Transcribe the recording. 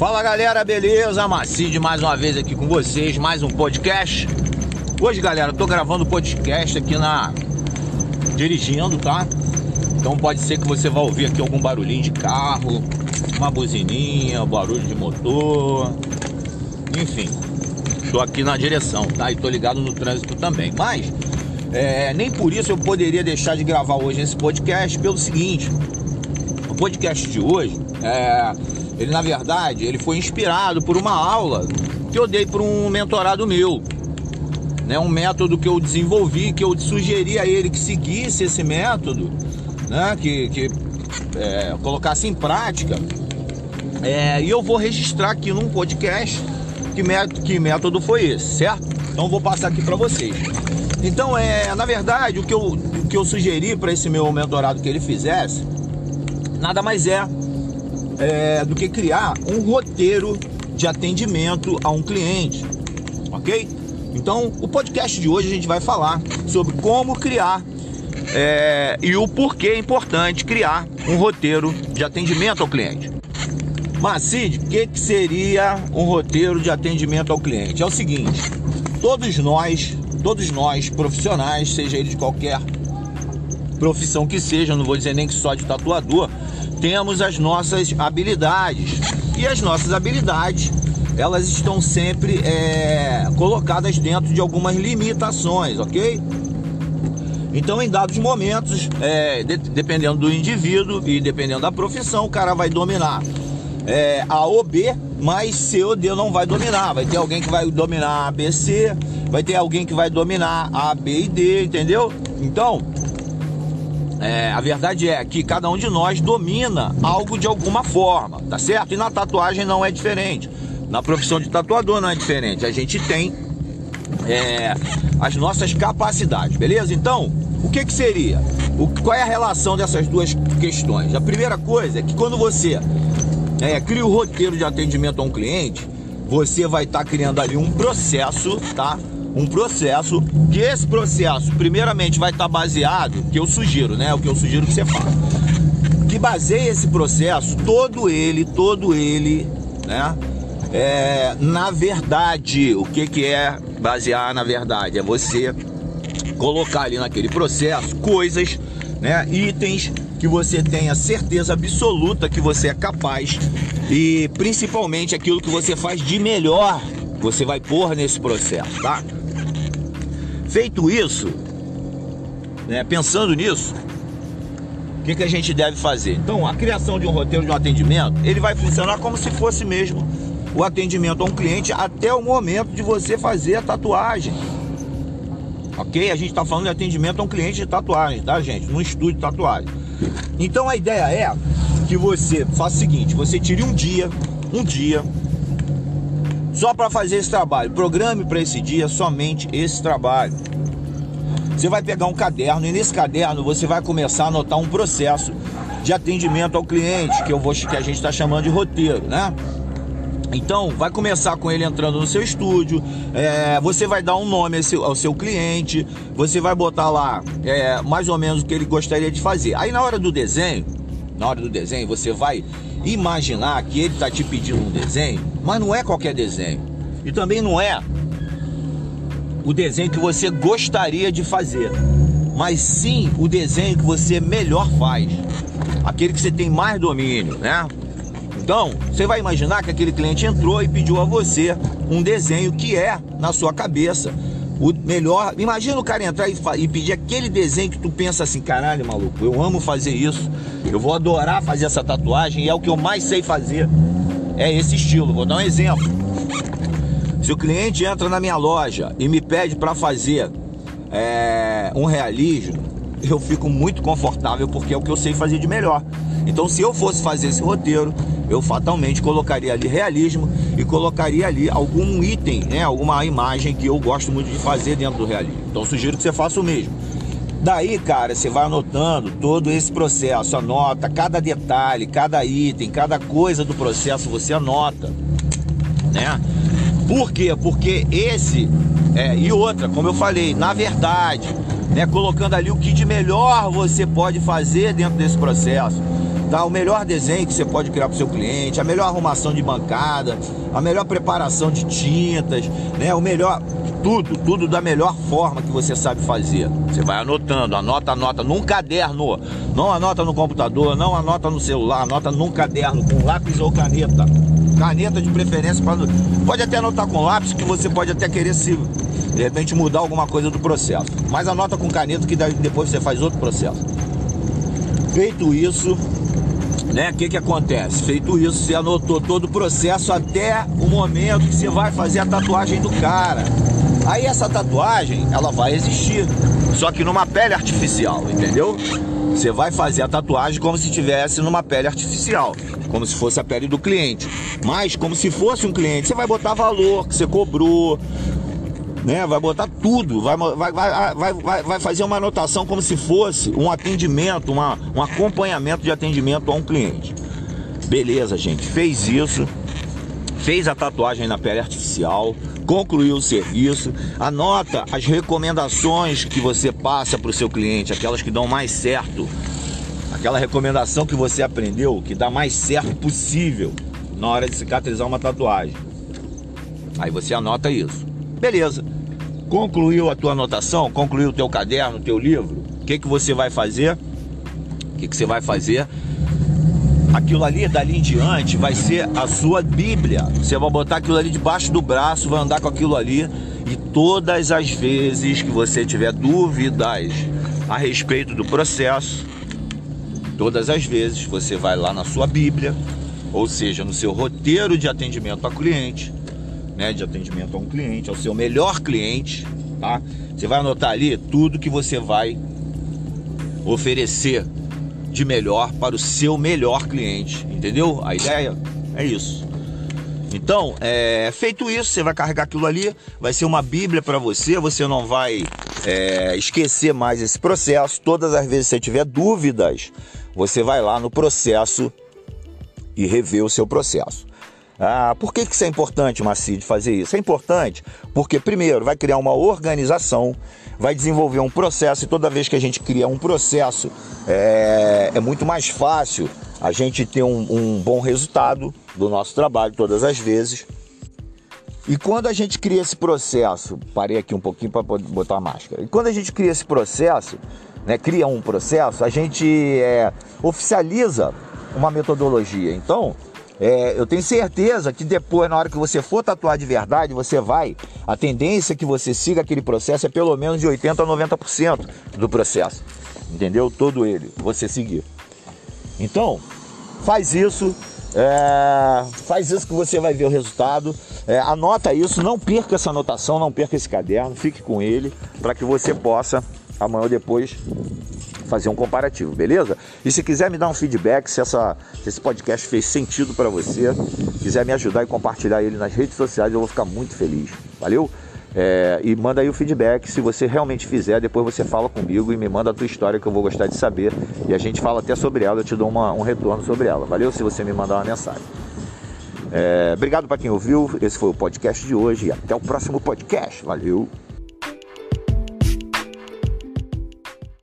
Fala galera, beleza? Macide mais uma vez aqui com vocês, mais um podcast. Hoje, galera, eu tô gravando podcast aqui na. dirigindo, tá? Então pode ser que você vá ouvir aqui algum barulhinho de carro, uma buzininha, barulho de motor, enfim. Estou aqui na direção, tá? E tô ligado no trânsito também. Mas é, nem por isso eu poderia deixar de gravar hoje esse podcast pelo seguinte. O podcast de hoje, é, ele na verdade, ele foi inspirado por uma aula que eu dei para um mentorado meu. Né, um método que eu desenvolvi, que eu sugeri a ele que seguisse esse método, né, que, que é, colocasse em prática. É, e eu vou registrar aqui num podcast que método, que método foi esse, certo? Então vou passar aqui para vocês. Então, é, na verdade, o que eu, o que eu sugeri para esse meu mentorado que ele fizesse, nada mais é, é do que criar um roteiro de atendimento a um cliente, ok? Então, o podcast de hoje a gente vai falar sobre como criar é, e o porquê é importante criar um roteiro de atendimento ao cliente. Mas, Cid, o que, que seria um roteiro de atendimento ao cliente? É o seguinte: todos nós todos nós profissionais, seja ele de qualquer profissão que seja, não vou dizer nem que só de tatuador, temos as nossas habilidades. E as nossas habilidades, elas estão sempre é, colocadas dentro de algumas limitações, ok? Então, em dados momentos, é, de, dependendo do indivíduo e dependendo da profissão, o cara vai dominar é, A ou B, mas C ou D não vai dominar. Vai ter alguém que vai dominar A, B, C, vai ter alguém que vai dominar A, B e D, entendeu? Então, é, a verdade é que cada um de nós domina algo de alguma forma, tá certo? E na tatuagem não é diferente. Na profissão de tatuador não é diferente. A gente tem é, as nossas capacidades, beleza? Então, o que que seria? O, qual é a relação dessas duas questões? A primeira coisa é que quando você é, cria o roteiro de atendimento a um cliente, você vai estar tá criando ali um processo, tá? Um processo, que esse processo, primeiramente, vai estar baseado, que eu sugiro, né? O que eu sugiro que você faça. Que baseie esse processo, todo ele, todo ele, né? É, na verdade, o que, que é basear na verdade? É você colocar ali naquele processo coisas, né? Itens que você tenha certeza absoluta que você é capaz e principalmente aquilo que você faz de melhor você vai pôr nesse processo, tá? Feito isso, né, pensando nisso, o que, que a gente deve fazer? Então, a criação de um roteiro de um atendimento, ele vai funcionar como se fosse mesmo o atendimento a um cliente até o momento de você fazer a tatuagem. Ok? A gente está falando de atendimento a um cliente de tatuagem, tá, gente? Num estúdio de tatuagem. Então, a ideia é que você faça o seguinte: você tire um dia, um dia, só para fazer esse trabalho. Programe para esse dia somente esse trabalho. Você vai pegar um caderno e nesse caderno você vai começar a anotar um processo de atendimento ao cliente, que eu vou que a gente está chamando de roteiro, né? Então, vai começar com ele entrando no seu estúdio, é, você vai dar um nome ao seu, ao seu cliente, você vai botar lá é, mais ou menos o que ele gostaria de fazer. Aí na hora do desenho, na hora do desenho, você vai imaginar que ele está te pedindo um desenho, mas não é qualquer desenho. E também não é o desenho que você gostaria de fazer, mas sim o desenho que você melhor faz, aquele que você tem mais domínio, né? Então, você vai imaginar que aquele cliente entrou e pediu a você um desenho que é na sua cabeça o melhor. Imagina o cara entrar e, e, pedir aquele desenho que tu pensa assim, caralho, maluco, eu amo fazer isso, eu vou adorar fazer essa tatuagem e é o que eu mais sei fazer. É esse estilo. Vou dar um exemplo. Se o cliente entra na minha loja e me pede para fazer é, um realismo, eu fico muito confortável porque é o que eu sei fazer de melhor. Então, se eu fosse fazer esse roteiro, eu fatalmente colocaria ali realismo e colocaria ali algum item, né, alguma imagem que eu gosto muito de fazer dentro do realismo. Então, sugiro que você faça o mesmo. Daí, cara, você vai anotando todo esse processo, anota cada detalhe, cada item, cada coisa do processo você anota, né? Por quê? Porque esse é, e outra, como eu falei, na verdade, né, colocando ali o que de melhor você pode fazer dentro desse processo. Tá? O melhor desenho que você pode criar para o seu cliente, a melhor arrumação de bancada, a melhor preparação de tintas, né? O melhor tudo, tudo da melhor forma que você sabe fazer. Você vai anotando, anota, anota num caderno. Não anota no computador, não anota no celular, anota num caderno com lápis ou caneta. Caneta de preferência para pode até anotar com lápis que você pode até querer se de repente mudar alguma coisa do processo. Mas anota com caneta que depois você faz outro processo. Feito isso, né? O que que acontece? Feito isso, você anotou todo o processo até o momento que você vai fazer a tatuagem do cara. Aí essa tatuagem, ela vai existir, só que numa pele artificial, entendeu? Você vai fazer a tatuagem como se estivesse numa pele artificial, como se fosse a pele do cliente. Mas como se fosse um cliente, você vai botar valor que você cobrou, né? Vai botar tudo, vai, vai, vai, vai, vai fazer uma anotação como se fosse um atendimento, uma, um acompanhamento de atendimento a um cliente. Beleza, gente, fez isso, fez a tatuagem na pele artificial, concluiu o serviço, anota as recomendações que você passa para o seu cliente, aquelas que dão mais certo, aquela recomendação que você aprendeu, que dá mais certo possível na hora de cicatrizar uma tatuagem. Aí você anota isso. Beleza. Concluiu a tua anotação, concluiu o teu caderno, o teu livro. O que, que você vai fazer? O que, que você vai fazer? aquilo ali, dali em diante, vai ser a sua Bíblia. Você vai botar aquilo ali debaixo do braço, vai andar com aquilo ali. E todas as vezes que você tiver dúvidas a respeito do processo, todas as vezes você vai lá na sua Bíblia, ou seja, no seu roteiro de atendimento a cliente, né, de atendimento a um cliente, ao seu melhor cliente, tá? Você vai anotar ali tudo que você vai oferecer de melhor para o seu melhor cliente, entendeu? A ideia é isso. Então, é, feito isso, você vai carregar aquilo ali, vai ser uma Bíblia para você, você não vai é, esquecer mais esse processo. Todas as vezes que você tiver dúvidas, você vai lá no processo e rever o seu processo. Ah, por que, que isso é importante, Macide, fazer isso? É importante porque, primeiro, vai criar uma organização, vai desenvolver um processo, e toda vez que a gente cria um processo, é, é muito mais fácil a gente ter um, um bom resultado do nosso trabalho todas as vezes. E quando a gente cria esse processo, parei aqui um pouquinho para botar a máscara. E quando a gente cria esse processo, né, cria um processo, a gente é, oficializa uma metodologia. Então, é, eu tenho certeza que depois, na hora que você for tatuar de verdade, você vai. A tendência que você siga aquele processo é pelo menos de 80% a 90% do processo. Entendeu? Todo ele, você seguir. Então, faz isso. É, faz isso que você vai ver o resultado. É, anota isso, não perca essa anotação, não perca esse caderno, fique com ele para que você possa amanhã ou depois fazer um comparativo, beleza? E se quiser me dar um feedback, se, essa, se esse podcast fez sentido para você, quiser me ajudar e compartilhar ele nas redes sociais, eu vou ficar muito feliz. Valeu? É, e manda aí o feedback. Se você realmente fizer, depois você fala comigo e me manda a tua história que eu vou gostar de saber. E a gente fala até sobre ela, eu te dou uma, um retorno sobre ela. Valeu? Se você me mandar uma mensagem. É, obrigado para quem ouviu. Esse foi o podcast de hoje e até o próximo podcast. Valeu!